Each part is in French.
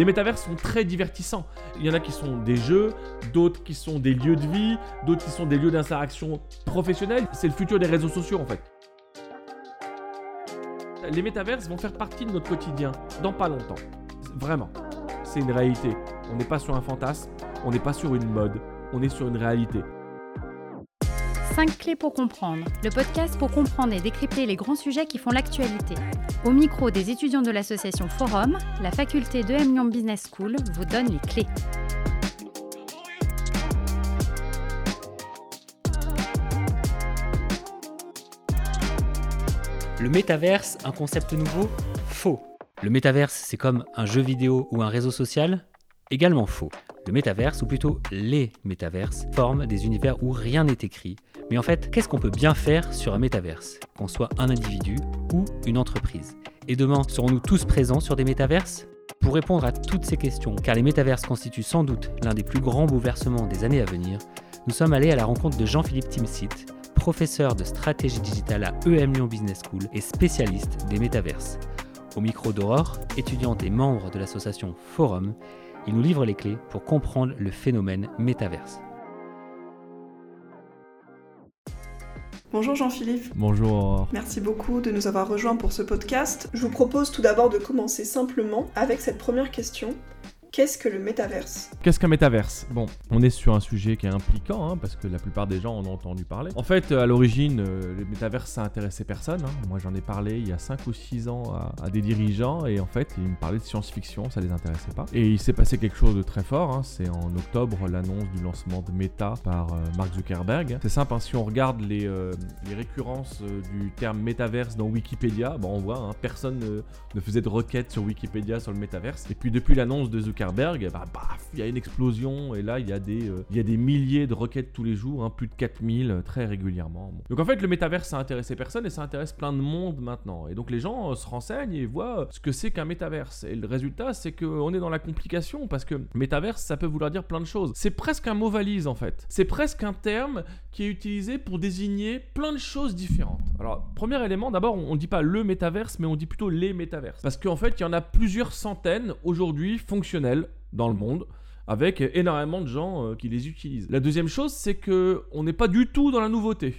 Les métaverses sont très divertissants. Il y en a qui sont des jeux, d'autres qui sont des lieux de vie, d'autres qui sont des lieux d'interaction professionnelle. C'est le futur des réseaux sociaux en fait. Les métaverses vont faire partie de notre quotidien dans pas longtemps. Vraiment. C'est une réalité. On n'est pas sur un fantasme, on n'est pas sur une mode, on est sur une réalité. 5 clés pour comprendre, le podcast pour comprendre et décrypter les grands sujets qui font l'actualité. Au micro des étudiants de l'association Forum, la faculté de Lyon Business School vous donne les clés. Le métaverse, un concept nouveau Faux. Le métaverse, c'est comme un jeu vidéo ou un réseau social Également faux. Le métaverse, ou plutôt les métaverses, forment des univers où rien n'est écrit. Mais en fait, qu'est-ce qu'on peut bien faire sur un métaverse? Qu'on soit un individu ou une entreprise. Et demain, serons-nous tous présents sur des métaverses? Pour répondre à toutes ces questions, car les métaverses constituent sans doute l'un des plus grands bouleversements des années à venir, nous sommes allés à la rencontre de Jean-Philippe Timsit, professeur de stratégie digitale à EM Lyon Business School et spécialiste des métaverses. Au micro d'Aurore, étudiante et membre de l'association Forum, il nous livre les clés pour comprendre le phénomène métaverse. Bonjour Jean-Philippe. Bonjour. Merci beaucoup de nous avoir rejoints pour ce podcast. Je vous propose tout d'abord de commencer simplement avec cette première question. Qu'est-ce que le métaverse? Qu'est-ce qu'un métaverse? Bon, on est sur un sujet qui est impliquant, hein, parce que la plupart des gens en ont entendu parler. En fait, à l'origine, euh, le métaverse, ça intéressait personne. Hein. Moi, j'en ai parlé il y a 5 ou 6 ans à, des dirigeants, et en fait, ils me parlaient de science-fiction, ça les intéressait pas. Et il s'est passé quelque chose de très fort. Hein. C'est en octobre l'annonce du lancement de Meta par euh, Mark Zuckerberg. C'est simple, si on regarde les, euh, récurrences du terme métaverse dans Wikipédia, on voit, personne ne faisait de requête sur Wikipédia sur le métaverse. Et puis, depuis l'annonce de Zuckerberg, Zuckerberg, bah, il y a une explosion et là il y a des, euh, il y a des milliers de requêtes tous les jours, hein, plus de 4000 euh, très régulièrement. Donc en fait le métaverse ça intéressait personne et ça intéresse plein de monde maintenant. Et donc les gens euh, se renseignent et voient ce que c'est qu'un métaverse. Et le résultat c'est qu'on est dans la complication parce que métaverse ça peut vouloir dire plein de choses. C'est presque un mot valise en fait. C'est presque un terme qui est utilisé pour désigner plein de choses différentes. Alors premier élément d'abord on, ne dit pas le métaverse mais on dit plutôt les métaverses. Parce qu'en fait il y en a plusieurs centaines aujourd'hui fonctionnels dans le monde avec énormément de gens euh, qui les utilisent. La deuxième chose, c'est que on n'est pas du tout dans la nouveauté.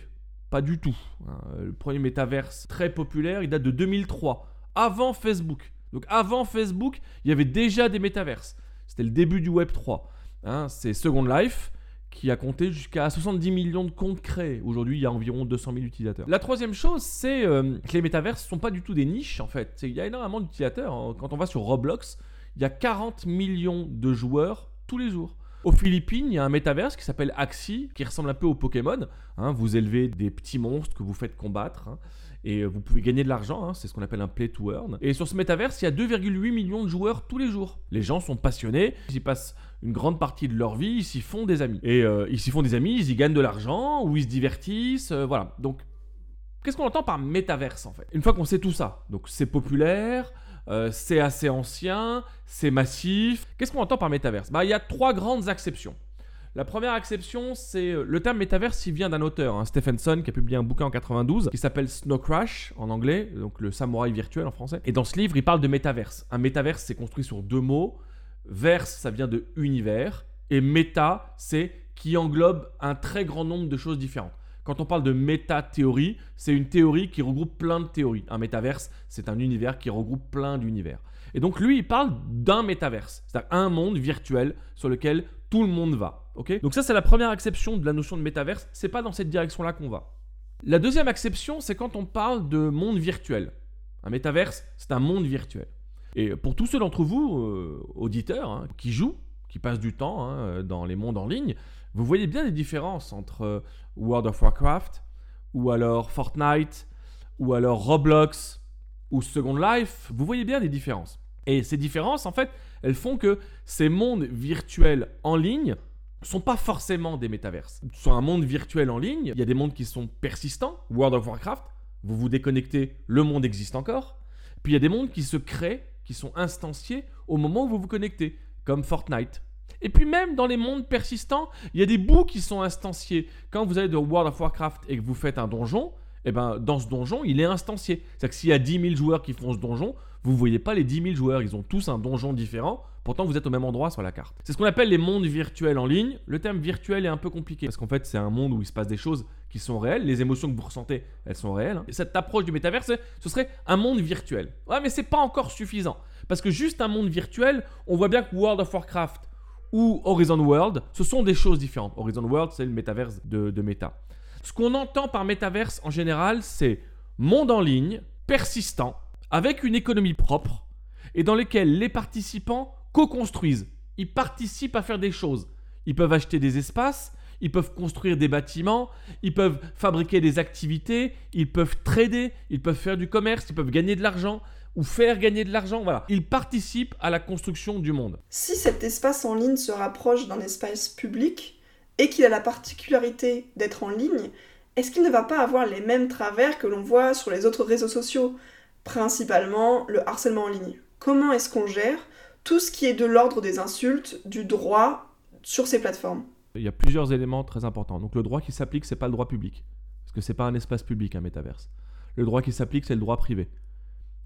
Pas du tout. Hein. Le premier métaverse très populaire, il date de 2003, avant Facebook. Donc avant Facebook, il y avait déjà des métaverses. C'était le début du Web 3. Hein. C'est Second Life qui a compté jusqu'à 70 millions de comptes créés. Aujourd'hui, il y a environ 200 000 utilisateurs. La troisième chose, c'est euh, que les métaverses ne sont pas du tout des niches en fait. Il y a énormément d'utilisateurs. Hein. Quand on va sur Roblox, il y a 40 millions de joueurs tous les jours. Aux Philippines, il y a un métaverse qui s'appelle Axie, qui ressemble un peu au Pokémon. Hein. vous élevez des petits monstres que vous faites combattre. Hein, et vous pouvez gagner de l'argent, hein. c'est ce qu'on appelle un play to earn. Et sur ce métaverse, il y a 2,8 millions de joueurs tous les jours. Les gens sont passionnés, ils y passent une grande partie de leur vie, ils s'y font des amis. Et euh, ils s'y font des amis, ils y gagnent de l'argent, ou ils se divertissent, euh, voilà. Donc, qu'est-ce qu'on entend par métaverse en fait? Une fois qu'on sait tout ça, donc c'est populaire, euh, c'est assez ancien, c'est massif. Qu'est-ce qu'on entend par métaverse? Bah, Il y a trois grandes acceptions. La première acception, c'est euh, le terme métaverse, il vient d'un auteur, hein, Stephenson, qui a publié un bouquin en 92 qui s'appelle Snow Crash en anglais, donc le samouraï virtuel en français. Et dans ce livre, il parle de métaverse. Un métaverse, c'est construit sur deux mots. Verse, ça vient de univers, et méta, c'est qui englobe un très grand nombre de choses différentes. Quand on parle de méta-théorie, c'est une théorie qui regroupe plein de théories. Un métaverse, c'est un univers qui regroupe plein d'univers. Et donc lui, il parle d'un métaverse, c'est-à-dire un monde virtuel sur lequel tout le monde va. ok? Donc ça, c'est la première acception de la notion de métaverse. C'est pas dans cette direction-là qu'on va. La deuxième acception, c'est quand on parle de monde virtuel. Un métaverse, c'est un monde virtuel. Et pour tous ceux d'entre vous, euh, auditeurs, hein, qui jouent, qui passent du temps hein, dans les mondes en ligne, vous voyez bien les différences entre euh, World of Warcraft, ou alors Fortnite, ou alors Roblox, ou Second Life. Vous voyez bien les différences. Et ces différences, en fait, elles font que ces mondes virtuels en ligne sont pas forcément des métaverses. Sur un monde virtuel en ligne, il y a des mondes qui sont persistants. World of Warcraft, vous vous déconnectez, le monde existe encore. Puis il y a des mondes qui se créent, qui sont instanciés au moment où vous vous connectez, comme Fortnite. Et puis même dans les mondes persistants, il y a des bouts qui sont instanciés. Quand vous allez de World of Warcraft et que vous faites un donjon, eh ben, dans ce donjon, il est instancié. C'est-à-dire que s'il y a 10 000 joueurs qui font ce donjon, vous ne voyez pas les 10 000 joueurs. Ils ont tous un donjon différent Pourtant, vous êtes au même endroit sur la carte. C'est ce qu'on appelle les mondes virtuels en ligne. Le terme virtuel est un peu compliqué parce qu'en fait, c'est un monde où il se passe des choses qui sont réelles. Les émotions que vous ressentez, elles sont réelles. Et cette approche du métaverse, ce serait un monde virtuel. Ouais, mais c'est pas encore suffisant. Parce que juste un monde virtuel, on voit bien que World of Warcraft ou Horizon World, ce sont des choses différentes. Horizon World, c'est le métaverse de, de Meta. Ce qu'on entend par métaverse en général, c'est monde en ligne, persistant, avec une économie propre, et dans lequel les participants co-construisent. Ils participent à faire des choses. Ils peuvent acheter des espaces, ils peuvent construire des bâtiments, ils peuvent fabriquer des activités, ils peuvent trader, ils peuvent faire du commerce, ils peuvent gagner de l'argent ou faire gagner de l'argent. Voilà. Ils participent à la construction du monde. Si cet espace en ligne se rapproche d'un espace public et qu'il a la particularité d'être en ligne, est-ce qu'il ne va pas avoir les mêmes travers que l'on voit sur les autres réseaux sociaux, principalement le harcèlement en ligne? Comment est-ce qu'on gère tout ce qui est de l'ordre des insultes, du droit sur ces plateformes? Il y a plusieurs éléments très importants. Donc le droit qui s'applique, c'est pas le droit public. Parce que c'est pas un espace public, un métaverse. Le droit qui s'applique, c'est le droit privé.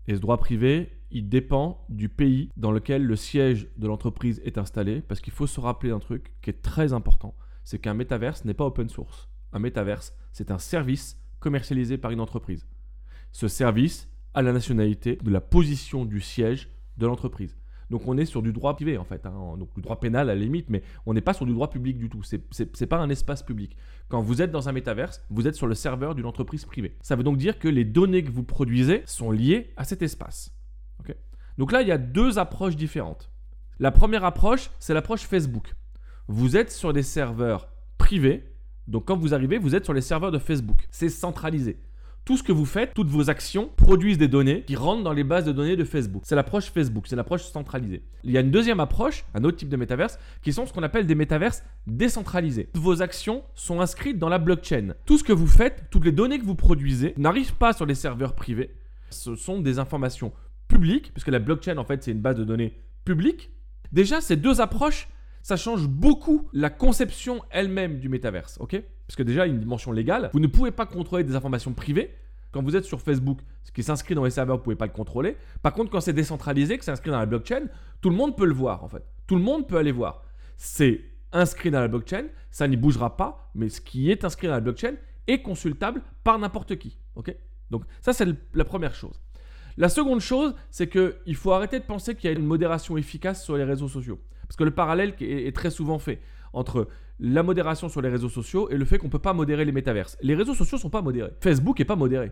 Et ce droit privé, il dépend du pays dans lequel le siège de l'entreprise est installé. Parce qu'il faut se rappeler un truc qui est très important. C'est qu'un métaverse n'est pas open source. Un métaverse, c'est un service commercialisé par une entreprise. Ce service a la nationalité de la position du siège de l'entreprise. Donc on est sur du droit privé en fait, hein. donc du droit pénal à la limite, mais on n'est pas sur du droit public du tout. C'est- pas un espace public. Quand vous êtes dans un métaverse, vous êtes sur le serveur d'une entreprise privée. Ça veut donc dire que les données que vous produisez sont liées à cet espace. Donc là, il y a deux approches différentes. La première approche, c'est l'approche Facebook. Vous êtes sur des serveurs privés, donc quand vous arrivez, vous êtes sur les serveurs de Facebook. C'est centralisé. Tout ce que vous faites, toutes vos actions produisent des données qui rentrent dans les bases de données de Facebook. C'est l'approche Facebook, c'est l'approche centralisée. Il y a une deuxième approche, un autre type de métaverse, qui sont ce qu'on appelle des métaverses décentralisés. Toutes vos actions sont inscrites dans la blockchain. Tout ce que vous faites, toutes les données que vous produisez n'arrivent pas sur les serveurs privés. Ce sont des informations publiques, puisque la blockchain en fait c'est une base de données publique. Déjà, ces deux approches, ça change beaucoup la conception elle-même du métaverse, ok? Parce que déjà, il y a une dimension légale. Vous ne pouvez pas contrôler des informations privées. Quand vous êtes sur Facebook, ce qui s'inscrit dans les serveurs, vous ne pouvez pas le contrôler. Par contre, quand c'est décentralisé, que c'est inscrit dans la blockchain, tout le monde peut le voir, en fait. Tout le monde peut aller voir. C'est inscrit dans la blockchain, ça n'y bougera pas, mais ce qui est inscrit dans la blockchain est consultable par n'importe qui, Donc ça, c'est la première chose. La seconde chose, c'est qu'il faut arrêter de penser qu'il y a une modération efficace sur les réseaux sociaux. Parce que le parallèle est, est très souvent fait entre la modération sur les réseaux sociaux et le fait qu'on ne peut pas modérer les métaverses. Les réseaux sociaux ne sont pas modérés. Facebook n'est pas modéré.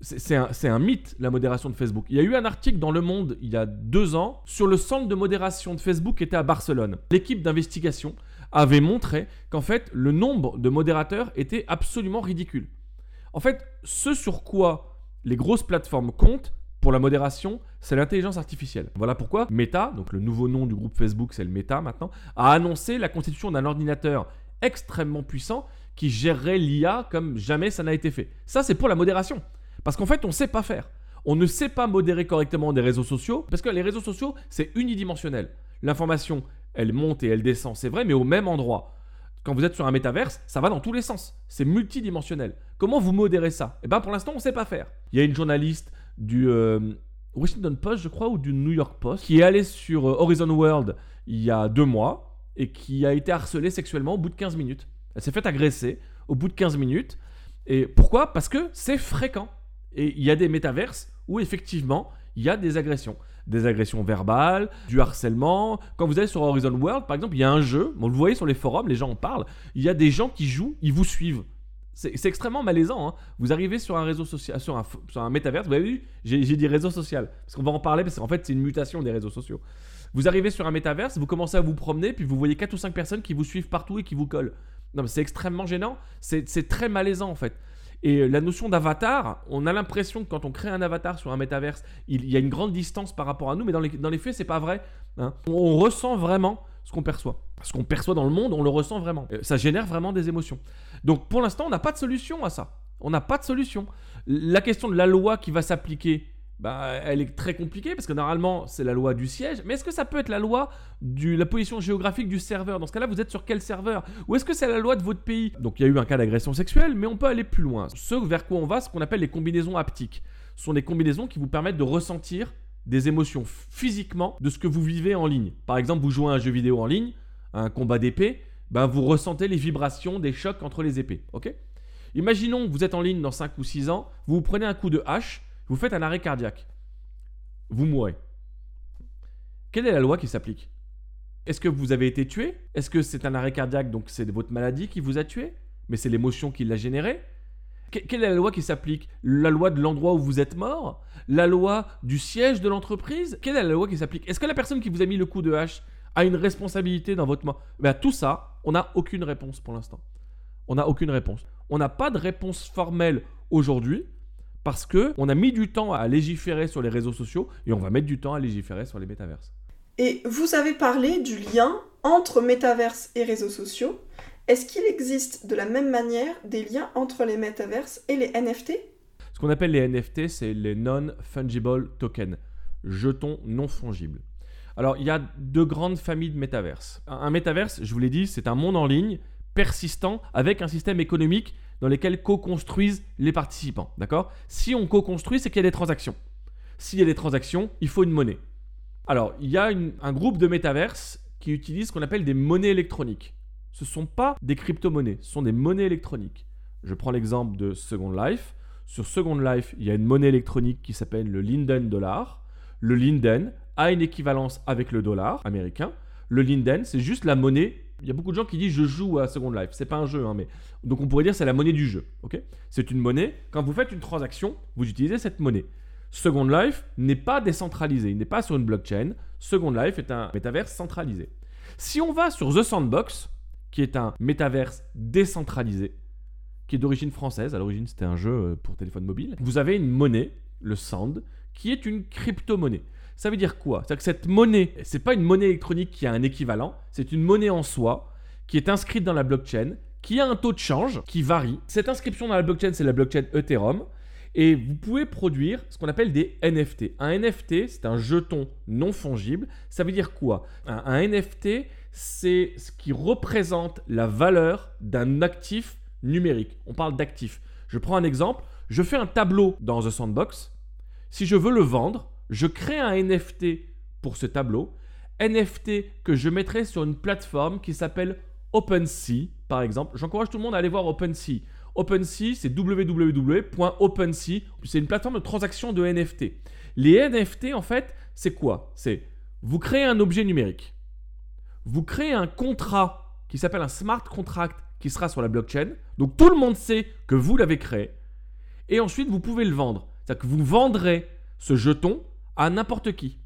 C'est un mythe, la modération de Facebook. Il y a eu un article dans Le Monde il y a deux ans sur le centre de modération de Facebook qui était à Barcelone. L'équipe d'investigation avait montré qu'en fait, le nombre de modérateurs était absolument ridicule. En fait, ce sur quoi les grosses plateformes comptent pour la modération, c'est l'intelligence artificielle. Voilà pourquoi Meta, donc le nouveau nom du groupe Facebook, c'est le Meta maintenant, a annoncé la constitution d'un ordinateur extrêmement puissant qui gérerait l'IA comme jamais ça n'a été fait. Ça, c'est pour la modération. Parce qu'en fait, on ne sait pas faire. On ne sait pas modérer correctement des réseaux sociaux, parce que les réseaux sociaux, c'est unidimensionnel. L'information, elle monte et elle descend, c'est vrai, mais au même endroit. Quand vous êtes sur un métaverse, ça va dans tous les sens. C'est multidimensionnel. Comment vous modérez ça? Eh bien, pour l'instant, on ne sait pas faire. Il y a une journaliste du euh, Washington Post, je crois, ou du New York Post, qui est allée sur euh, Horizon World il y a deux mois et qui a été harcelée sexuellement au bout de 15 minutes. Elle s'est fait agresser au bout de 15 minutes. Et pourquoi? Parce que c'est fréquent. Et il y a des métaverses où effectivement, il y a des agressions. Des agressions verbales, du harcèlement. Quand vous allez sur Horizon World, par exemple, il y a un jeu, on le voyez sur les forums, les gens en parlent, il y a des gens qui jouent, ils vous suivent. C'est extrêmement malaisant. hein. Vous arrivez sur un réseau social, sur un, sur un métaverse, vous avez vu, j'ai dit réseau social. Parce qu'on va en parler, parce qu'en fait, c'est une mutation des réseaux sociaux. Vous arrivez sur un métaverse, vous commencez à vous promener, puis vous voyez 4 ou 5 personnes qui vous suivent partout et qui vous collent. Non, mais c'est extrêmement gênant. C'est très malaisant, en fait. Et euh, la notion d'avatar, on a l'impression que quand on crée un avatar sur un métaverse, il, y a une grande distance par rapport à nous, mais dans les, dans les faits, c'est pas vrai. hein. On, on ressent vraiment ce qu'on perçoit. Ce qu'on perçoit dans le monde, on le ressent vraiment. Euh, Ça génère vraiment des émotions. Donc pour l'instant, on n'a pas de solution à ça. On n'a pas de solution. La question de la loi qui va s'appliquer, bah, elle est très compliquée parce que normalement, c'est la loi du siège. Mais est-ce que ça peut être la loi de la position géographique du serveur? Dans ce cas-là, vous êtes sur quel serveur? Ou est-ce que c'est la loi de votre pays? Donc il y a eu un cas d'agression sexuelle, mais on peut aller plus loin. Ce vers quoi on va, ce qu'on appelle les combinaisons haptiques. Sont des combinaisons qui vous permettent de ressentir des émotions physiquement de ce que vous vivez en ligne. Par exemple, vous jouez à un jeu vidéo en ligne, un combat d'épée, ben vous ressentez les vibrations des chocs entre les épées. Imaginons que vous êtes en ligne dans 5 ou 6 ans, vous vous prenez un coup de hache, vous faites un arrêt cardiaque. Vous mourrez. Quelle est la loi qui s'applique? Est-ce que vous avez été tué? Est-ce que c'est un arrêt cardiaque, donc c'est votre maladie qui vous a tué? Mais c'est l'émotion qui l'a généré? Quelle est la loi qui s'applique? La loi de l'endroit où vous êtes mort? La loi du siège de l'entreprise? Quelle est la loi qui s'applique? Est-ce que la personne qui vous a mis le coup de hache a une responsabilité dans votre mort ben, Tout ça, on n'a aucune réponse pour l'instant. On n'a aucune réponse. On n'a pas de réponse formelle aujourd'hui parce que on a mis du temps à légiférer sur les réseaux sociaux et on va mettre du temps à légiférer sur les métaverses. Et vous avez parlé du lien entre métaverses et réseaux sociaux. Est-ce qu'il existe de la même manière des liens entre les métaverses et les NFT Ce qu'on appelle les NFT, c'est les non-fungible tokens, jetons non fongibles. Alors, il y a deux grandes familles de métaverses. Un métaverse, je vous l'ai dit, c'est un monde en ligne persistant avec un système économique dans lequel co-construisent les participants. D'accord? Si on co-construit, c'est qu'il y a des transactions. S'il y a des transactions, il faut une monnaie. Alors, il y a un groupe de métaverses qui utilisent ce qu'on appelle des monnaies électroniques. Ce ne sont pas des crypto-monnaies, ce sont des monnaies électroniques. Je prends l'exemple de Second Life. Sur Second Life, il y a une monnaie électronique qui s'appelle le Linden Dollar. Le Linden a une équivalence avec le dollar américain. Le Linden, c'est juste la monnaie il y a beaucoup de gens qui disent je joue à Second Life. C'est pas un jeu, hein, mais donc on pourrait dire c'est la monnaie du jeu. Ok? C'est une monnaie. Quand vous faites une transaction, vous utilisez cette monnaie. Second Life n'est pas décentralisé, il n'est pas sur une blockchain. Second Life est un métaverse centralisé. Si on va sur The Sandbox, qui est un métaverse décentralisé, qui est d'origine française, à l'origine c'était un jeu euh, pour téléphone mobile, vous avez une monnaie, le Sand, qui est une crypto-monnaie. Ça veut dire quoi? C'est-à-dire que cette monnaie, c'est pas une monnaie électronique qui a un équivalent, c'est une monnaie en soi qui est inscrite dans la blockchain, qui a un taux de change qui varie. Cette inscription dans la blockchain, c'est la blockchain Ethereum. Et vous pouvez produire ce qu'on appelle des NFT. Un NFT, c'est un jeton non fongible. Ça veut dire quoi? Un, un NFT, c'est ce qui représente la valeur d'un actif numérique. On parle d'actif. Je prends un exemple. Je fais un tableau dans The Sandbox. Si je veux le vendre, je crée un NFT pour ce tableau, NFT que je mettrai sur une plateforme qui s'appelle OpenSea, par exemple. J'encourage tout le monde à aller voir OpenSea. OpenSea, c'est www.opensea. C'est une plateforme de transaction de NFT. Les NFT, en fait, c'est quoi? C'est vous créez un objet numérique. Vous créez un contrat qui s'appelle un smart contract qui sera sur la blockchain. Donc tout le monde sait que vous l'avez créé. Et ensuite, vous pouvez le vendre. C'est-à-dire que vous vendrez ce jeton à n'importe qui.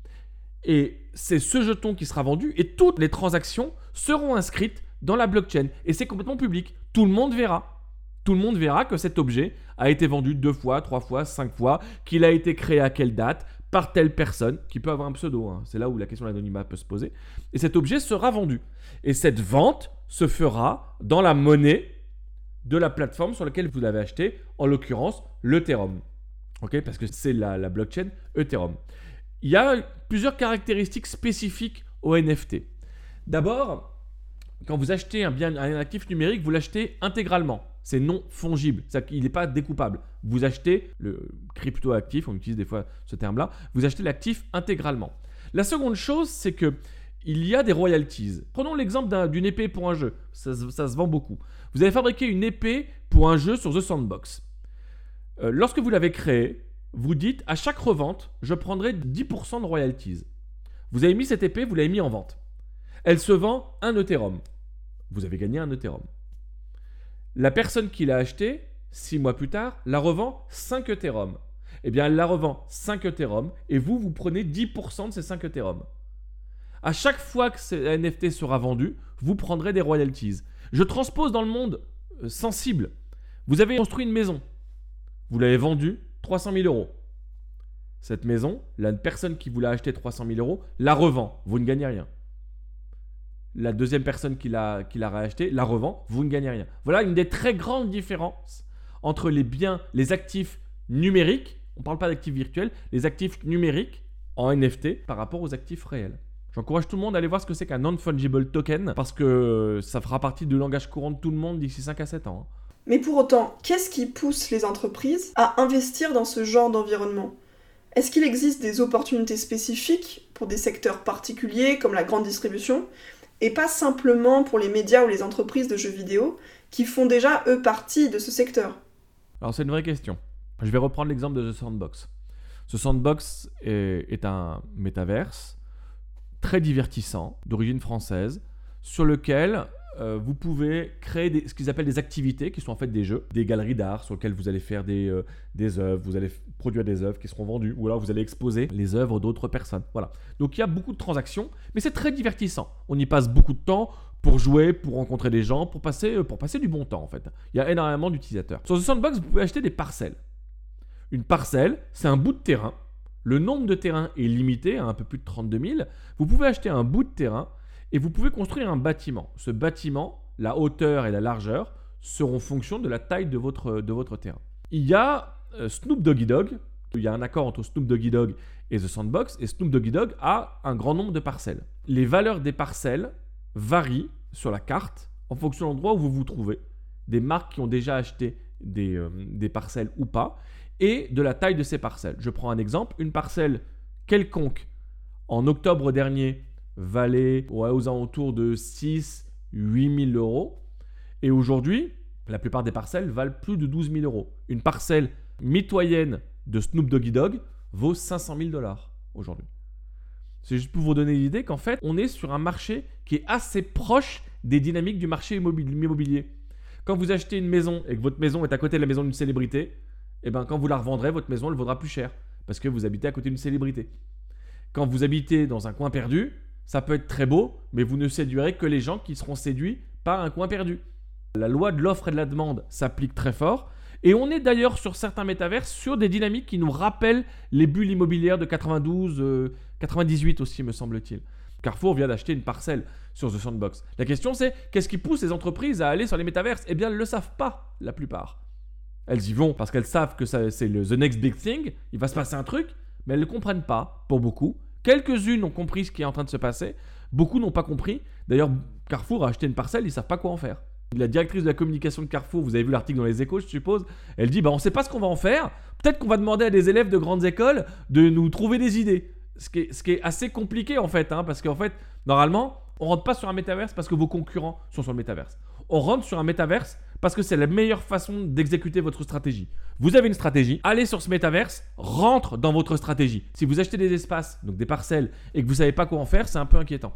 Et c'est ce jeton qui sera vendu et toutes les transactions seront inscrites dans la blockchain. Et c'est complètement public. Tout le monde verra. Tout le monde verra que cet objet a été vendu deux fois, trois fois, cinq fois, qu'il a été créé à quelle date, par telle personne, qui peut avoir un pseudo. Hein. C'est là où la question de l'anonymat peut se poser. Et cet objet sera vendu. Et cette vente se fera dans la monnaie de la plateforme sur laquelle vous l'avez acheté, en l'occurrence l'Ethereum. Ok, parce que c'est la, blockchain Ethereum. Il y a plusieurs caractéristiques spécifiques au NFT. D'abord, quand vous achetez un bien un actif numérique, vous l'achetez intégralement. C'est non fongible, il n'est pas découpable. Vous achetez le crypto actif, on utilise des fois ce terme-là, vous achetez l'actif intégralement. La seconde chose, c'est que il y a des royalties. Prenons l'exemple d'une épée pour un jeu, ça, se vend beaucoup. Vous avez fabriqué une épée pour un jeu sur The Sandbox. Euh, lorsque vous l'avez créée, vous dites à chaque revente, je prendrai 10% de royalties. Vous avez mis cette épée, vous l'avez mis en vente. Elle se vend 1 Ethereum. Vous avez gagné un Ethereum. La personne qui l'a acheté, 6 mois plus tard, la revend 5 Ethereum. Eh bien, elle la revend 5 Ethereum et vous, vous prenez 10% de ces 5 Ethereum. À chaque fois que ce NFT sera vendu, vous prendrez des royalties. Je transpose dans le monde euh, sensible. Vous avez construit une maison. Vous l'avez vendue 300 000 euros. Cette maison, la personne qui vous l'a acheté 300 000 euros la revend. Vous ne gagnez rien. La deuxième personne qui l'a, qui l'a racheté la revend. Vous ne gagnez rien. Voilà une des très grandes différences entre les biens, les actifs numériques, on ne parle pas d'actifs virtuels, les actifs numériques en NFT par rapport aux actifs réels. J'encourage tout le monde à aller voir ce que c'est qu'un non-fungible token parce que ça fera partie du langage courant de tout le monde d'ici 5 à 7 ans. Mais pour autant, qu'est-ce qui pousse les entreprises à investir dans ce genre d'environnement? Est-ce qu'il existe des opportunités spécifiques pour des secteurs particuliers comme la grande distribution et pas simplement pour les médias ou les entreprises de jeux vidéo qui font déjà eux partie de ce secteur? Alors c'est une vraie question. Je vais reprendre l'exemple de The Sandbox. Ce Sandbox est un métaverse très divertissant, d'origine française, sur lequel euh, vous pouvez créer ce qu'ils appellent des activités, qui sont en fait des jeux, des galeries d'art sur lesquelles vous allez faire des, euh, œuvres, vous allez produire des œuvres qui seront vendues, ou alors vous allez exposer les œuvres d'autres personnes. Voilà. Donc il y a beaucoup de transactions, mais c'est très divertissant. On y passe beaucoup de temps pour jouer, pour rencontrer des gens, pour passer, euh, pour passer du bon temps en fait. Il y a énormément d'utilisateurs. Sur The Sandbox, vous pouvez acheter des parcelles. Une parcelle, c'est un bout de terrain. Le nombre de terrains est limité à un peu plus de 32 000. Vous pouvez acheter un bout de terrain et vous pouvez construire un bâtiment. Ce bâtiment, la hauteur et la largeur seront fonction de la taille de votre, terrain. Il y a euh, Snoop Doggy Dog. Il y a un accord entre Snoop Doggy Dog et The Sandbox. Et Snoop Doggy Dog a un grand nombre de parcelles. Les valeurs des parcelles varient sur la carte en fonction de l'endroit où vous vous trouvez. Des marques qui ont déjà acheté des, euh, des parcelles ou pas. Et de la taille de ces parcelles. Je prends un exemple. Une parcelle quelconque en octobre dernier valait aux alentours de 6 8 000 euros. Et aujourd'hui, la plupart des parcelles valent plus de 12 000 euros. Une parcelle mitoyenne de Snoop Doggy Dog vaut 500 000 dollars aujourd'hui. C'est juste pour vous donner l'idée qu'en fait, on est sur un marché qui est assez proche des dynamiques du marché immobilier. Quand vous achetez une maison et que votre maison est à côté de la maison d'une célébrité, et eh ben quand vous la revendrez, votre maison elle vaudra plus cher parce que vous habitez à côté d'une célébrité. Quand vous habitez dans un coin perdu, ça peut être très beau, mais vous ne séduirez que les gens qui seront séduits par un coin perdu. La loi de l'offre et de la demande s'applique très fort. Et on est d'ailleurs sur certains métavers sur des dynamiques qui nous rappellent les bulles immobilières de 92, 98 euh, aussi, me semble-t-il. Carrefour vient d'acheter une parcelle sur The Sandbox. La question c'est qu'est-ce qui pousse les entreprises à aller sur les métaverses? Eh bien, elles ne le savent pas, la plupart. Elles y vont parce qu'elles savent que c'est le the next big thing, il va se passer un truc, mais elles ne comprennent pas, pour beaucoup. Quelques-unes ont compris ce qui est en train de se passer. Beaucoup n'ont pas compris. D'ailleurs, Carrefour a acheté une parcelle, ils ne savent pas quoi en faire. La directrice de la communication de Carrefour, vous avez vu l'article dans les échos, je suppose, elle dit bah, on ne sait pas ce qu'on va en faire. Peut-être qu'on va demander à des élèves de grandes écoles de nous trouver des idées. Ce qui est, assez compliqué en fait, hein, parce qu'en fait, normalement, on rentre pas sur un métaverse parce que vos concurrents sont sur le métaverse. On rentre sur un métaverse parce que c'est la meilleure façon d'exécuter votre stratégie. Vous avez une stratégie, allez sur ce métaverse, rentre dans votre stratégie. Si vous achetez des espaces, donc des parcelles, et que vous ne savez pas quoi en faire, c'est un peu inquiétant.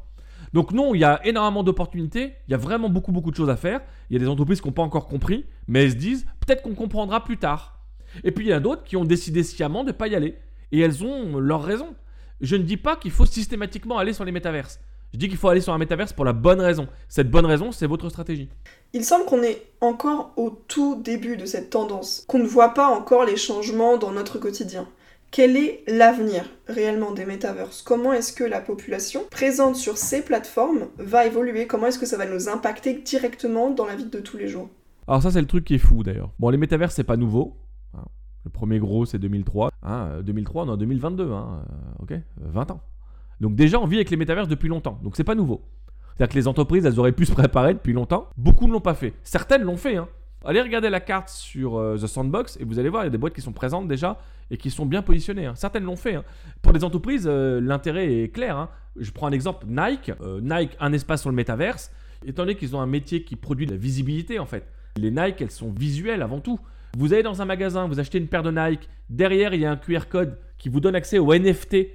Donc non, il y a énormément d'opportunités, il y a vraiment beaucoup beaucoup de choses à faire. Il y a des entreprises qui n'ont pas encore compris, mais elles se disent peut-être qu'on comprendra plus tard. Et puis il y a d'autres qui ont décidé sciemment de ne pas y aller. Et elles ont leur raison. Je ne dis pas qu'il faut systématiquement aller sur les métaverses. Je dis qu'il faut aller sur un métaverse pour la bonne raison. Cette bonne raison, c'est votre stratégie. Il semble qu'on est encore au tout début de cette tendance, qu'on ne voit pas encore les changements dans notre quotidien. Quel est l'avenir réellement des métaverses? Comment est-ce que la population présente sur ces plateformes va évoluer? Comment est-ce que ça va nous impacter directement dans la vie de tous les jours? Alors ça c'est le truc qui est fou d'ailleurs. Bon les métaverses c'est pas nouveau. Hein. Le premier gros c'est 2003. 2003 non 2022. Hein. Ok? 20 ans. Donc déjà, on vit avec les métaverses depuis longtemps. Donc c'est pas nouveau. C'est-à-dire que les entreprises, elles auraient pu se préparer depuis longtemps. Beaucoup ne l'ont pas fait. Certaines l'ont fait. Hein. Allez regarder la carte sur euh, The Sandbox et vous allez voir, il y a des boîtes qui sont présentes déjà et qui sont bien positionnées. Hein. Certaines l'ont fait. Hein. Pour les entreprises, euh, l'intérêt est clair. Je prends un exemple, Nike. Euh, Nike, un espace sur le métaverse. Étant donné qu'ils ont un métier qui produit de la visibilité en fait. Les Nike, elles sont visuelles avant tout. Vous allez dans un magasin, vous achetez une paire de Nike. Derrière, il y a un QR code qui vous donne accès au NFT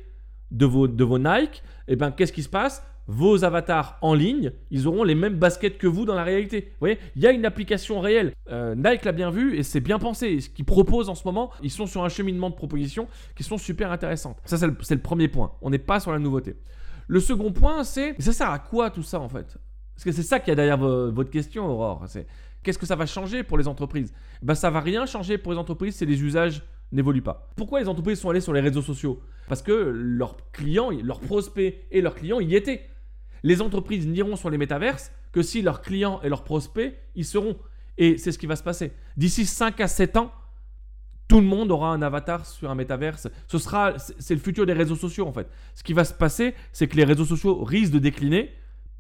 de vos, de vos Nike, et eh ben, qu'est-ce qui se passe? Vos avatars en ligne, ils auront les mêmes baskets que vous dans la réalité. Voyez, il y a une application réelle. Euh, Nike l'a bien vu et c'est bien pensé. ce qu'ils proposent en ce moment, ils sont sur un cheminement de propositions qui sont super intéressantes. Ça, c'est le, le, premier point. On n'est pas sur la nouveauté. Le second point, c'est ça sert à quoi tout ça en fait? Parce que c'est ça qu'il y a derrière votre question, Aurore. C'est qu'est-ce que ça va changer pour les entreprises? Ben, ça va rien changer pour les entreprises, c'est les usages n'évolue pas. Pourquoi les entreprises sont allées sur les réseaux sociaux? Parce que leurs clients, leurs prospects et leurs clients y étaient. Les entreprises n'iront sur les métaverses que si leurs clients et leurs prospects y seront. Et c'est ce qui va se passer. D'ici 5 à 7 ans, tout le monde aura un avatar sur un métaverse. Ce sera, c'est le futur des réseaux sociaux en fait. Ce qui va se passer, c'est que les réseaux sociaux risquent de décliner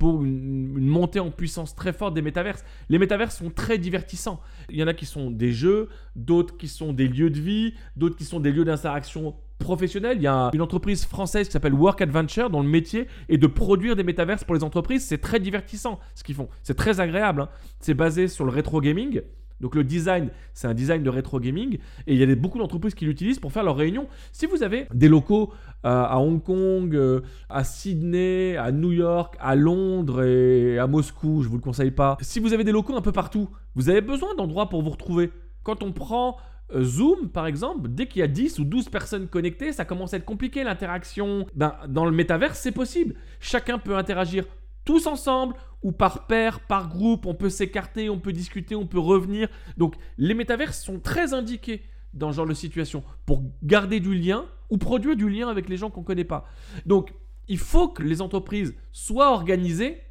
pour une, montée en puissance très forte des métaverses. Les métaverses sont très divertissants. Il y en a qui sont des jeux, d'autres qui sont des lieux de vie, d'autres qui sont des lieux d'interaction professionnel. Il y a une entreprise française qui s'appelle Work Adventure dont le métier est de produire des métaverses pour les entreprises. C'est très divertissant ce qu'ils font. C'est très agréable. hein. C'est basé sur le rétro gaming. Donc le design, c'est un design de rétro gaming et il y a beaucoup d'entreprises qui l'utilisent pour faire leurs réunions. Si vous avez des locaux euh, à Hong Kong, euh, à Sydney, à New York, à Londres et à Moscou, je vous le conseille pas. Si vous avez des locaux un peu partout, vous avez besoin d'endroits pour vous retrouver. Quand on prend euh, Zoom, par exemple, dès qu'il y a 10 ou 12 personnes connectées, ça commence à être compliqué l'interaction. Ben, dans le métaverse, c'est possible. Chacun peut interagir tous ensemble ou par paire, par groupe. On peut s'écarter, on peut discuter, on peut revenir. Donc, les métaverses sont très indiqués dans ce genre de situation pour garder du lien ou produire du lien avec les gens qu'on ne connaît pas. Donc, il faut que les entreprises soient organisées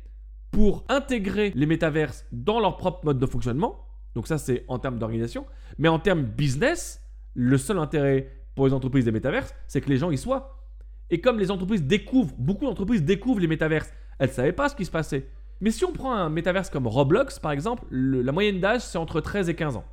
pour intégrer les métaverses dans leur propre mode de fonctionnement. Donc ça, c'est en termes d'organisation. Mais en termes business, le seul intérêt pour les entreprises des métaverses, c'est que les gens y soient. Et comme les entreprises découvrent, beaucoup d'entreprises découvrent les métaverses, elles ne savaient pas ce qui se passait. Mais si on prend un métaverse comme Roblox, par exemple, le- la moyenne d'âge, c'est entre 13 et 15 ans.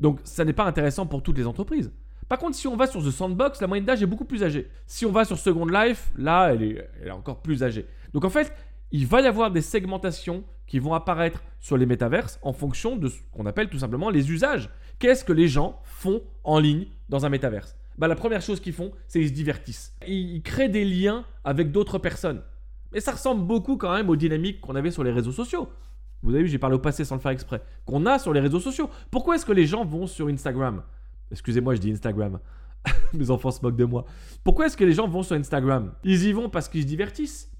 Donc ça n'est pas intéressant pour toutes les entreprises. Par contre, si on va sur The Sandbox, la moyenne d'âge est beaucoup plus âgée. Si on va sur Second Life, là, elle est, elle encore plus âgée. Donc en fait, il va y avoir des segmentations qui vont apparaître sur les métaverses en fonction de ce qu'on appelle tout simplement les usages. Qu'est-ce que les gens font en ligne dans un métaverse? Bah, La première chose qu'ils font, c'est qu'ils se divertissent. Ils créent des liens avec d'autres personnes. Mais ça ressemble beaucoup quand même aux dynamiques qu'on avait sur les réseaux sociaux. Vous avez vu, j'ai parlé au passé sans le faire exprès. Qu'on a sur les réseaux sociaux. Pourquoi est-ce que les gens vont sur Instagram? Excusez-moi, je dis Instagram. Mes enfants se moquent de moi. Pourquoi est-ce que les gens vont sur Instagram? Ils y vont parce qu'ils se divertissent.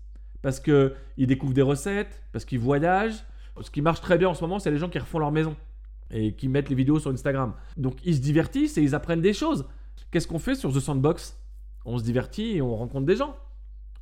Parce qu'ils découvrent des recettes, parce qu'ils voyagent. Ce qui marche très bien en ce moment, c'est les gens qui refont leur maison et qui mettent les vidéos sur Instagram. Donc ils se divertissent et ils apprennent des choses. Qu'est-ce qu'on fait sur The Sandbox? On se divertit et on rencontre des gens.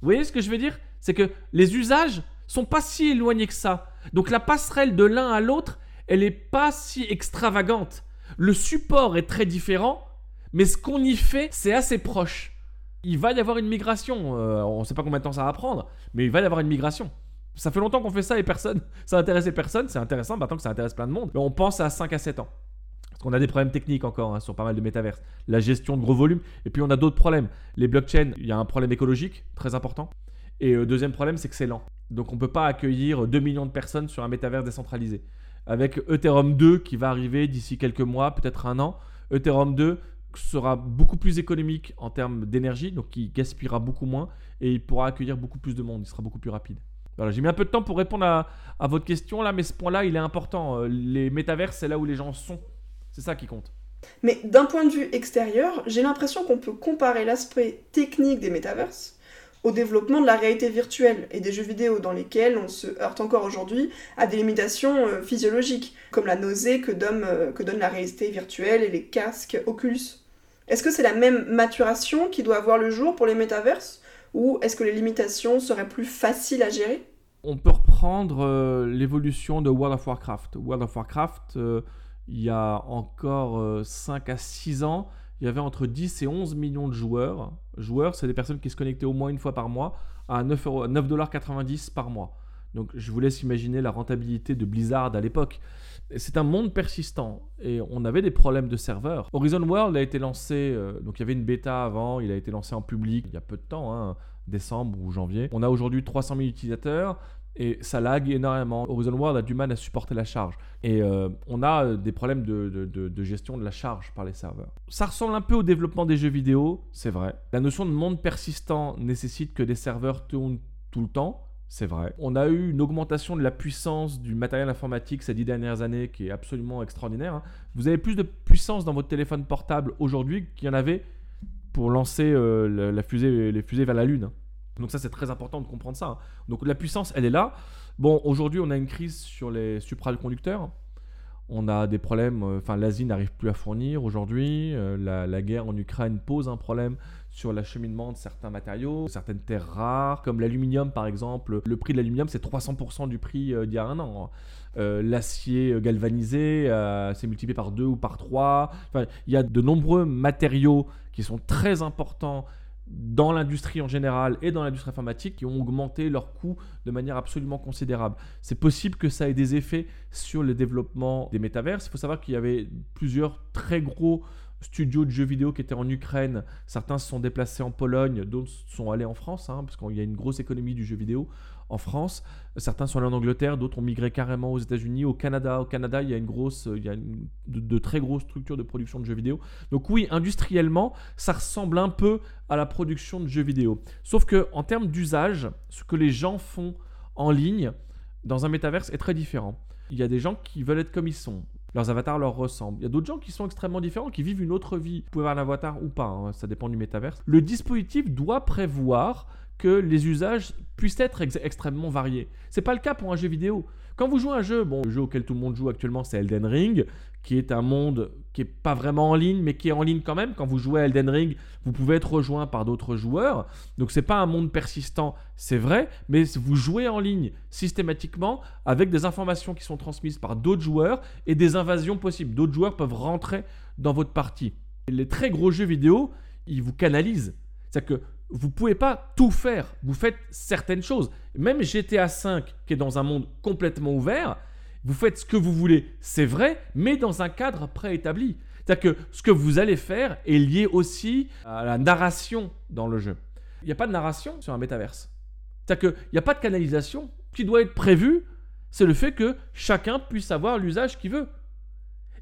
Vous voyez ce que je veux dire? C'est que les usages sont pas si éloignés que ça. Donc la passerelle de l'un à l'autre, elle est pas si extravagante. Le support est très différent, mais ce qu'on y fait, c'est assez proche. Il va y avoir une migration. euh, on ne sait pas combien de temps ça va prendre, mais il va y avoir une migration. Ça fait longtemps qu'on fait ça et personne, ça intéressait personne. C'est intéressant maintenant que ça intéresse plein de monde. Mais on pense à 5 à 7 ans. Parce qu'on a des problèmes techniques encore hein, sur pas mal de métaverses. La gestion de gros volumes. Et puis on a d'autres problèmes. Les blockchains, il y a un problème écologique très important. Et euh, deuxième problème, c'est que c'est lent. Donc on ne peut pas accueillir 2 millions de personnes sur un métaverse décentralisé. Avec Ethereum 2 qui va arriver d'ici quelques mois, peut-être un an, Ethereum 2 sera beaucoup plus économique en termes d'énergie, donc il gaspillera beaucoup moins et il pourra accueillir beaucoup plus de monde, il sera beaucoup plus rapide. Voilà, j'ai mis un peu de temps pour répondre à, votre question là, mais ce point-là, il est important. Euh, Les métaverses, c'est là où les gens sont. C'est ça qui compte. Mais d'un point de vue extérieur, j'ai l'impression qu'on peut comparer l'aspect technique des métaverses au développement de la réalité virtuelle et des jeux vidéo dans lesquels on se heurte encore aujourd'hui à des limitations euh, physiologiques, comme la nausée que donne, euh, que donne la réalité virtuelle et les casques Oculus. Est-ce que c'est la même maturation qui doit avoir le jour pour les métaverses ou est-ce que les limitations seraient plus faciles à gérer? On peut reprendre euh, l'évolution de World of Warcraft. World of Warcraft, il y a encore euh, 5 à 6 ans, il y avait entre 10 et 11 millions de joueurs. Joueurs, c'est des personnes qui se connectaient au moins une fois par mois à 9 euros- 9,90$ par mois. Donc je vous laisse imaginer la rentabilité de Blizzard à l'époque. C'est un monde persistant et on avait des problèmes de serveurs. Horizon World a été lancé, euh, donc il y avait une bêta avant, il a été lancé en public il y a peu de temps, hein, décembre ou janvier. On a aujourd'hui 300 000 utilisateurs et ça lag énormément. Horizon World a du mal à supporter la charge. Et euh, on a euh, des problèmes de, de- gestion de la charge par les serveurs. Ça ressemble un peu au développement des jeux vidéo, c'est vrai. La notion de monde persistant nécessite que des serveurs tournent tout le temps. C'est vrai. On a eu une augmentation de la puissance du matériel informatique ces dix dernières années qui est absolument extraordinaire. hein. Vous avez plus de puissance dans votre téléphone portable aujourd'hui qu'il y en avait pour lancer euh, la, fusée, les fusées vers la Lune. Donc ça c'est très important de comprendre ça. hein. Donc la puissance elle est là. Bon aujourd'hui on a une crise sur les supraconducteurs. On a des problèmes, euh, enfin l'Asie n'arrive plus à fournir aujourd'hui. Euh, la, guerre en Ukraine pose un problème sur l'acheminement de certains matériaux, certaines terres rares, comme l'aluminium par exemple. Le prix de l'aluminium c'est 300% du prix euh, d'il y a un an. Euh, L'acier galvanisé c'est multiplié par 2 ou par 3. Enfin, il y a de nombreux matériaux qui sont très importants dans l'industrie en général et dans l'industrie informatique qui ont augmenté leurs coûts de manière absolument considérable. C'est possible que ça ait des effets sur le développement des métaverses. Il faut savoir qu'il y avait plusieurs très gros studios de jeux vidéo qui étaient en Ukraine. Certains se sont déplacés en Pologne, d'autres sont allés en France, hein, parce qu'il y a une grosse économie du jeu vidéo en France. Certains sont allés en Angleterre, d'autres ont migré carrément aux États-Unis, au Canada. Au Canada, il y a une grosse, il y a de, très grosses structures de production de jeux vidéo. Donc oui, industriellement, ça ressemble un peu à la production de jeux vidéo. Sauf que en termes d'usage, ce que les gens font en ligne dans un métaverse est très différent. Il y a des gens qui veulent être comme ils sont leurs avatars leur ressemblent. Il y a d'autres gens qui sont extrêmement différents, qui vivent une autre vie. Vous pouvez avoir un avatar ou pas, hein, ça dépend du métaverse. Le dispositif doit prévoir que les usages puissent être extrêmement variés. C'est pas le cas pour un jeu vidéo. Quand vous jouez à un jeu, bon, le jeu auquel tout le monde joue actuellement, c'est Elden Ring, qui est un monde qui est pas vraiment en ligne, mais qui est en ligne quand même. Quand vous jouez à Elden Ring, vous pouvez être rejoint par d'autres joueurs. Donc c'est pas un monde persistant, c'est vrai, mais vous jouez en ligne systématiquement avec des informations qui sont transmises par d'autres joueurs et des invasions possibles. D'autres joueurs peuvent rentrer dans votre partie. Les très gros jeux vidéo, ils vous canalisent. C'est-à-dire que vous pouvez pas tout faire. Vous faites certaines choses. Même GTA V, qui est dans un monde complètement ouvert, vous faites ce que vous voulez, c'est vrai, mais dans un cadre préétabli. C'est-à-dire que ce que vous allez faire est lié aussi à la narration dans le jeu. Il n'y a pas de narration sur un métaverse. C'est-à-dire qu'il n'y a pas de canalisation. Ce qui doit être prévu, c'est le fait que chacun puisse avoir l'usage qu'il veut.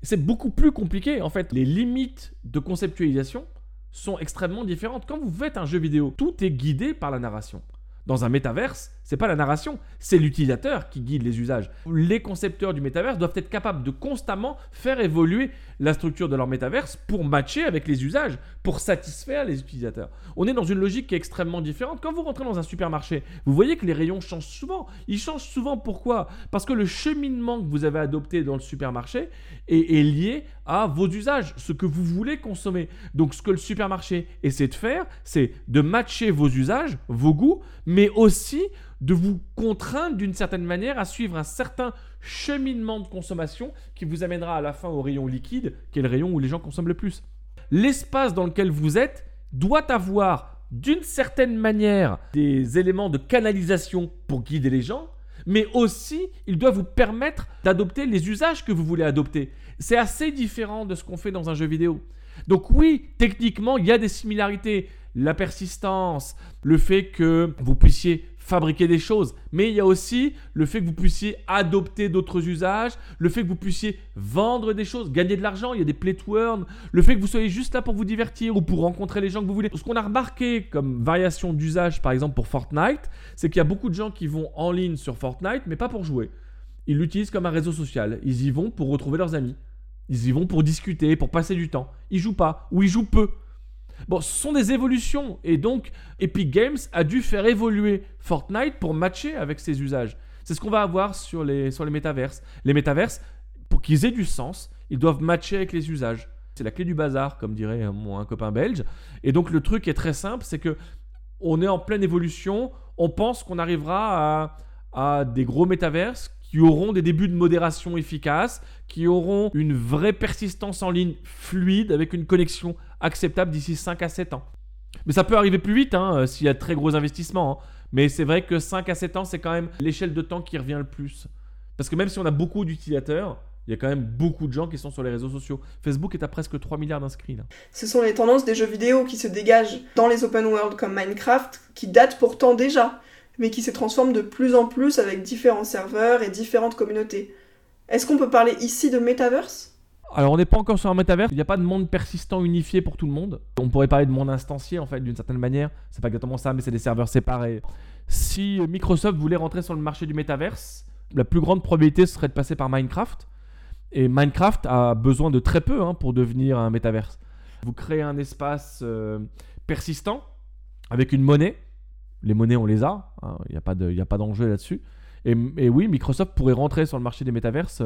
C'est beaucoup plus compliqué, en fait. Les limites de conceptualisation sont extrêmement différentes. Quand vous faites un jeu vidéo, tout est guidé par la narration. Dans un métaverse, c'est pas la narration, c'est l'utilisateur qui guide les usages. Les concepteurs du métaverse doivent être capables de constamment faire évoluer la structure de leur métaverse pour matcher avec les usages, pour satisfaire les utilisateurs. On est dans une logique qui est extrêmement différente. Quand vous rentrez dans un supermarché, vous voyez que les rayons changent souvent. Ils changent souvent pourquoi? Parce que le cheminement que vous avez adopté dans le supermarché est, est lié à vos usages, ce que vous voulez consommer. Donc ce que le supermarché essaie de faire, c'est de matcher vos usages, vos goûts, mais aussi de vous contraindre d'une certaine manière à suivre un certain cheminement de consommation qui vous amènera à la fin au rayon liquide, qui est le rayon où les gens consomment le plus. L'espace dans lequel vous êtes doit avoir d'une certaine manière des éléments de canalisation pour guider les gens, mais aussi il doit vous permettre d'adopter les usages que vous voulez adopter. C'est assez différent de ce qu'on fait dans un jeu vidéo. Donc oui, techniquement, il y a des similarités. La persistance, le fait que vous puissiez fabriquer des choses, mais il y a aussi le fait que vous puissiez adopter d'autres usages, le fait que vous puissiez vendre des choses, gagner de l'argent, il y a des play to earn, le fait que vous soyez juste là pour vous divertir ou pour rencontrer les gens que vous voulez. Ce qu'on a remarqué comme variation d'usage, par exemple pour Fortnite, c'est qu'il y a beaucoup de gens qui vont en ligne sur Fortnite, mais pas pour jouer. Ils l'utilisent comme un réseau social. Ils y vont pour retrouver leurs amis. Ils y vont pour discuter, pour passer du temps. Ils jouent pas ou ils jouent peu. Bon, ce sont des évolutions et donc Epic Games a dû faire évoluer Fortnite pour matcher avec ses usages. C'est ce qu'on va avoir sur les, sur les métaverses. Les métaverses, pour qu'ils aient du sens, ils doivent matcher avec les usages. C'est la clé du bazar, comme dirait mon un copain belge. Et donc le truc est très simple, c'est que on est en pleine évolution. On pense qu'on arrivera à, à des gros métaverses qui auront des débuts de modération efficaces, qui auront une vraie persistance en ligne fluide avec une connexion acceptable d'ici 5 à 7 ans. Mais ça peut arriver plus vite hein, euh, s'il y a de très gros investissements. Hein. Mais c'est vrai que 5 à 7 ans, c'est quand même l'échelle de temps qui revient le plus. Parce que même si on a beaucoup d'utilisateurs, il y a quand même beaucoup de gens qui sont sur les réseaux sociaux. Facebook est à presque 3 milliards d'inscrits. Ce sont les tendances des jeux vidéo qui se dégagent dans les open world comme Minecraft, qui datent pourtant déjà, mais qui se transforment de plus en plus avec différents serveurs et différentes communautés. Est-ce qu'on peut parler ici de metaverse? Alors on n'est pas encore sur un métaverse, il n'y a pas de monde persistant unifié pour tout le monde. On pourrait parler de monde instancié en fait d'une certaine manière. C'est pas exactement ça, mais c'est des serveurs séparés. Si Microsoft voulait rentrer sur le marché du métaverse, la plus grande probabilité serait de passer par Minecraft. Et Minecraft a besoin de très peu hein, pour devenir un métaverse. Vous créez un espace euh, persistant avec une monnaie. Les monnaies, on les a. Hein, il n'y a pas d'enjeu là-dessus. Et, oui, Microsoft pourrait rentrer sur le marché des métaverses.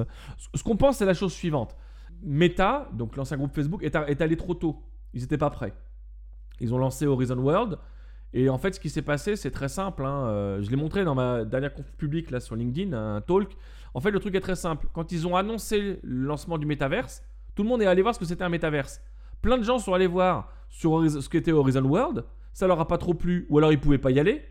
Ce qu'on pense, c'est la chose suivante. Meta, donc l'ancien groupe Facebook, est, allé trop tôt. Ils n'étaient pas prêts. Ils ont lancé Horizon World. Et en fait, ce qui s'est passé, c'est très simple. Hein. Euh, je l'ai montré dans ma dernière conf publique là, sur LinkedIn, un talk. En fait, le truc est très simple. Quand ils ont annoncé le lancement du métaverse, tout le monde est allé voir ce que c'était un métaverse. Plein de gens sont allés voir sur ce qu'était Horizon World. Ça leur a pas trop plu, ou alors ils pouvaient pas y aller.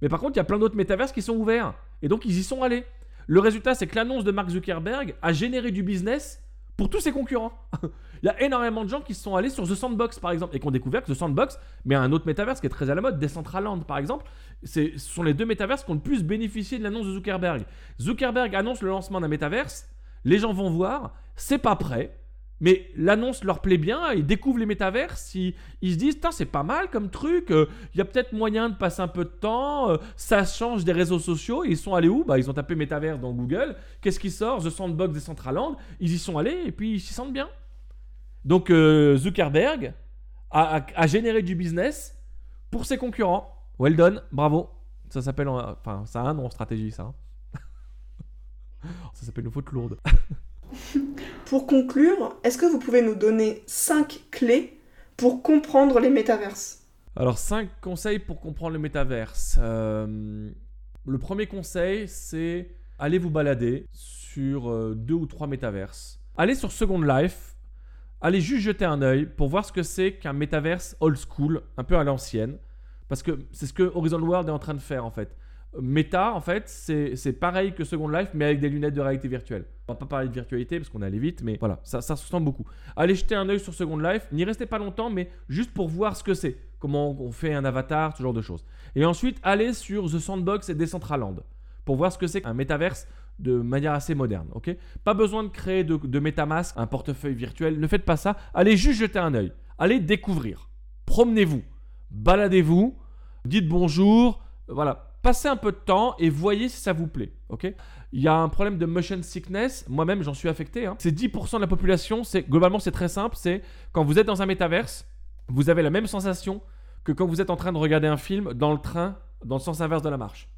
Mais par contre, il y a plein d'autres métaverses qui sont ouverts. Et donc, ils y sont allés. Le résultat, c'est que l'annonce de Mark Zuckerberg a généré du business pour tous ses concurrents. Il y a énormément de gens qui sont allés sur The Sandbox par exemple et qui ont découvert que The Sandbox, mais un autre métaverse qui est très à la mode, Decentraland par exemple, ce sont les deux métaverses qui ont le plus bénéficié de l'annonce de Zuckerberg. Zuckerberg annonce le lancement d'un métaverse, les gens vont voir, c'est pas prêt, mais l'annonce leur plaît bien, ils découvrent les métaverses, ils, ils se disent, c'est pas mal comme truc, euh, il y a peut-être moyen de passer un peu de temps, euh, ça change des réseaux sociaux, ils sont allés où? Bah ils ont tapé métaverse dans Google, qu'est-ce qui sort? The Sandbox des Centraland, ils y sont allés et puis ils s'y sentent bien. Donc euh, Zuckerberg a, généré du business pour ses concurrents. Well done, bravo. Ça s'appelle, enfin ça a un nom stratégie ça. Hein. ça s'appelle une faute lourde. Pour conclure, est-ce que vous pouvez nous donner 5 clés pour comprendre les métaverses? Alors 5 conseils pour comprendre le métaverse. Euh, le premier conseil, c'est allez vous balader sur euh, deux ou trois métaverses. Allez sur Second Life, allez juste jeter un œil pour voir ce que c'est qu'un métaverse old school, un peu à l'ancienne. Parce que c'est ce que Horizon World est en train de faire en fait. Meta, en fait, c'est pareil que Second Life, mais avec des lunettes de réalité virtuelle. On va pas parler de virtualité parce qu'on allé vite, mais voilà, ça, ça se ressemble beaucoup. Allez jeter un œil sur Second Life, n'y restez pas longtemps, mais juste pour voir ce que c'est, comment on fait un avatar, ce genre de choses. Et ensuite, allez sur The Sandbox et Decentraland pour voir ce que c'est qu'un métaverse de manière assez moderne, ok? Pas besoin de créer de, de MetaMask, un portefeuille virtuel, ne faites pas ça. Allez juste jeter un œil, allez découvrir, promenez-vous, baladez-vous, dites bonjour, voilà, passez un peu de temps et voyez si ça vous plaît. Ok? Il y a un problème de motion sickness. Moi-même, j'en suis affecté. Hein. C'est 10% de la population. C'est globalement, c'est très simple. C'est quand vous êtes dans un métaverse, vous avez la même sensation que quand vous êtes en train de regarder un film dans le train, dans le sens inverse de la marche.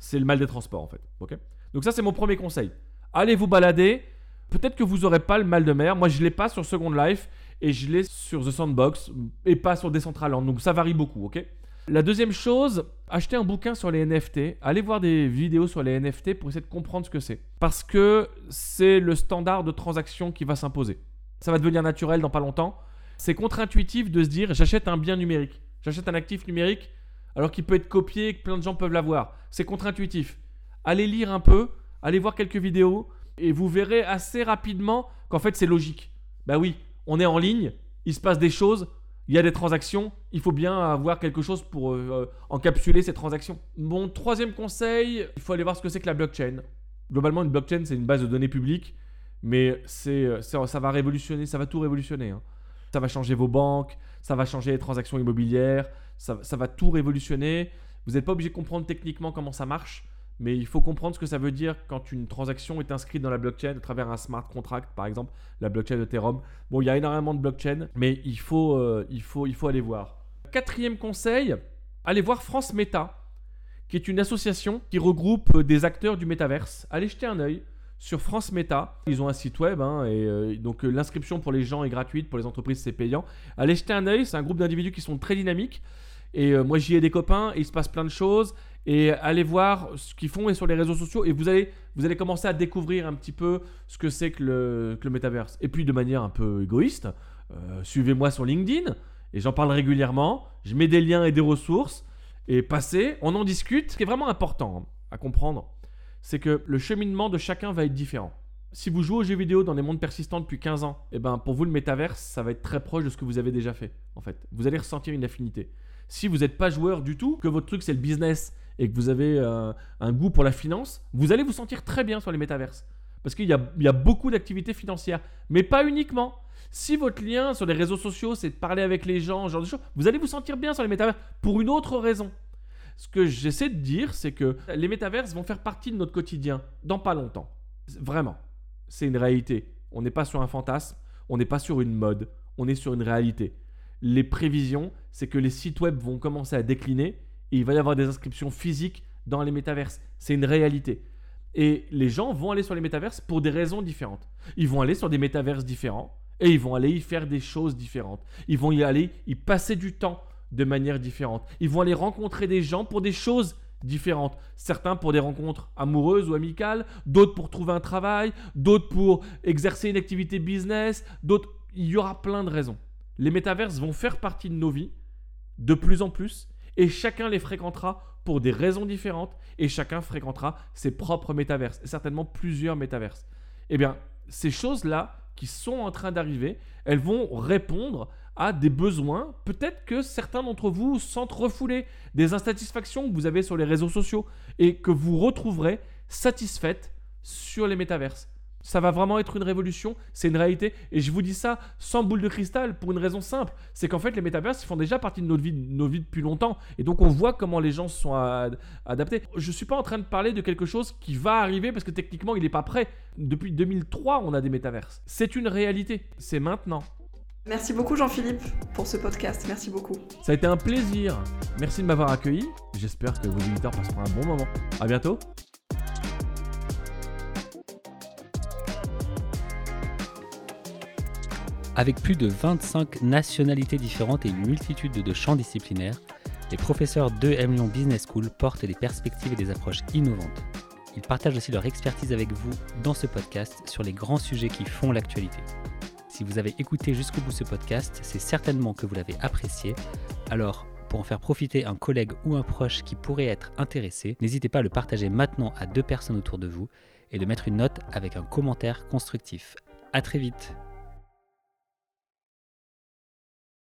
C'est le mal des transports en fait. Ok? Donc ça, c'est mon premier conseil. Allez vous balader. Peut-être que vous n'aurez pas le mal de mer. Moi, je l'ai pas sur Second Life et je l'ai sur The Sandbox et pas sur Decentraland. Donc ça varie beaucoup. Ok? La deuxième chose, achetez un bouquin sur les NFT, allez voir des vidéos sur les NFT pour essayer de comprendre ce que c'est. Parce que c'est le standard de transaction qui va s'imposer. Ça va devenir naturel dans pas longtemps. C'est contre-intuitif de se dire j'achète un bien numérique, j'achète un actif numérique alors qu'il peut être copié et que plein de gens peuvent l'avoir. C'est contre-intuitif. Allez lire un peu, allez voir quelques vidéos et vous verrez assez rapidement qu'en fait c'est logique. Bah oui, on est en ligne, il se passe des choses, il y a des transactions, il faut bien avoir quelque chose pour euh, euh, encapsuler ces transactions. Mon troisième conseil, il faut aller voir ce que c'est que la blockchain. Globalement, une blockchain, c'est une base de données publique, mais c'est, euh, ça va révolutionner, ça va tout révolutionner. Hein. Ça va changer vos banques, ça va changer les transactions immobilières, ça va tout révolutionner. Vous n'êtes pas obligé de comprendre techniquement comment ça marche, mais il faut comprendre ce que ça veut dire quand une transaction est inscrite dans la blockchain à travers un smart contract, par exemple, la blockchain Ethereum. Bon, il y a énormément de blockchains, mais il faut, euh, il faut, il faut aller voir. Quatrième conseil, allez voir France Meta, qui est une association qui regroupe des acteurs du métaverse. Allez jeter un œil sur France Meta. Ils ont un site web, hein, et euh, donc euh, l'inscription pour les gens est gratuite, pour les entreprises c'est payant. Allez jeter un œil, c'est un groupe d'individus qui sont très dynamiques. Et moi j'y ai des copains, et il se passe plein de choses et allez voir ce qu'ils font et sur les réseaux sociaux et vous allez, vous allez commencer à découvrir un petit peu ce que c'est que le, que le métaverse. Et puis de manière un peu égoïste, euh, suivez-moi sur LinkedIn et j'en parle régulièrement. Je mets des liens et des ressources et passez, on en discute. Ce qui est vraiment important à comprendre, c'est que le cheminement de chacun va être différent. Si vous jouez aux jeux vidéo dans des mondes persistants depuis 15 ans, et eh ben pour vous le métaverse, ça va être très proche de ce que vous avez déjà fait en fait. Vous allez ressentir une affinité. Si vous n'êtes pas joueur du tout, que votre truc c'est le business et que vous avez euh, un goût pour la finance, vous allez vous sentir très bien sur les métaverses. Parce qu'il y, a, beaucoup d'activités financières, mais pas uniquement. Si votre lien sur les réseaux sociaux, c'est de parler avec les gens, ce genre de choses, vous allez vous sentir bien sur les métaverses pour une autre raison. Ce que j'essaie de dire, c'est que les métaverses vont faire partie de notre quotidien dans pas longtemps. Vraiment. C'est une réalité. On n'est pas sur un fantasme, on n'est pas sur une mode, on est sur une réalité. Les prévisions, c'est que les sites web vont commencer à décliner il va y avoir des inscriptions physiques dans les métaverses. C'est une réalité. Et les gens vont aller sur les métaverses pour des raisons différentes. Ils vont aller sur des métaverses différents et ils vont aller y faire des choses différentes. Ils vont y aller y passer du temps de manière différente. Ils vont aller rencontrer des gens pour des choses différentes. Certains pour des rencontres amoureuses ou amicales, d'autres pour trouver un travail, d'autres pour exercer une activité business, d'autres... Il y aura plein de raisons. Les métaverses vont faire partie de nos vies de plus en plus et chacun les fréquentera pour des raisons différentes et chacun fréquentera ses propres métaverses, et certainement plusieurs métaverses. Eh bien, ces choses-là qui sont en train d'arriver, elles vont répondre à des besoins, peut-être que certains d'entre vous sentent refouler des insatisfactions que vous avez sur les réseaux sociaux et que vous retrouverez satisfaites sur les métaverses. Ça va vraiment être une révolution, c'est une réalité. Et je vous dis ça sans boule de cristal pour une raison simple. C'est qu'en fait, les métaverses font déjà partie de notre vie, nos vies depuis longtemps. Et donc, on voit comment les gens se sont adaptés. Je ne suis pas en train de parler de quelque chose qui va arriver parce que techniquement, il n'est pas prêt. Depuis 2003, on a des métaverses. C'est une réalité. C'est maintenant. Merci beaucoup Jean-Philippe pour ce podcast. Merci beaucoup. Ça a été un plaisir. Merci de m'avoir accueilli. J'espère que vos visiteurs passeront un bon moment. À bientôt. Avec plus de 25 nationalités différentes et une multitude de champs disciplinaires, les professeurs de M Lyon Business School portent des perspectives et des approches innovantes. Ils partagent aussi leur expertise avec vous dans ce podcast sur les grands sujets qui font l'actualité. Si vous avez écouté jusqu'au bout ce podcast, c'est certainement que vous l'avez apprécié. Alors, pour en faire profiter un collègue ou un proche qui pourrait être intéressé, n'hésitez pas à le partager maintenant à deux personnes autour de vous et de mettre une note avec un commentaire constructif. A très vite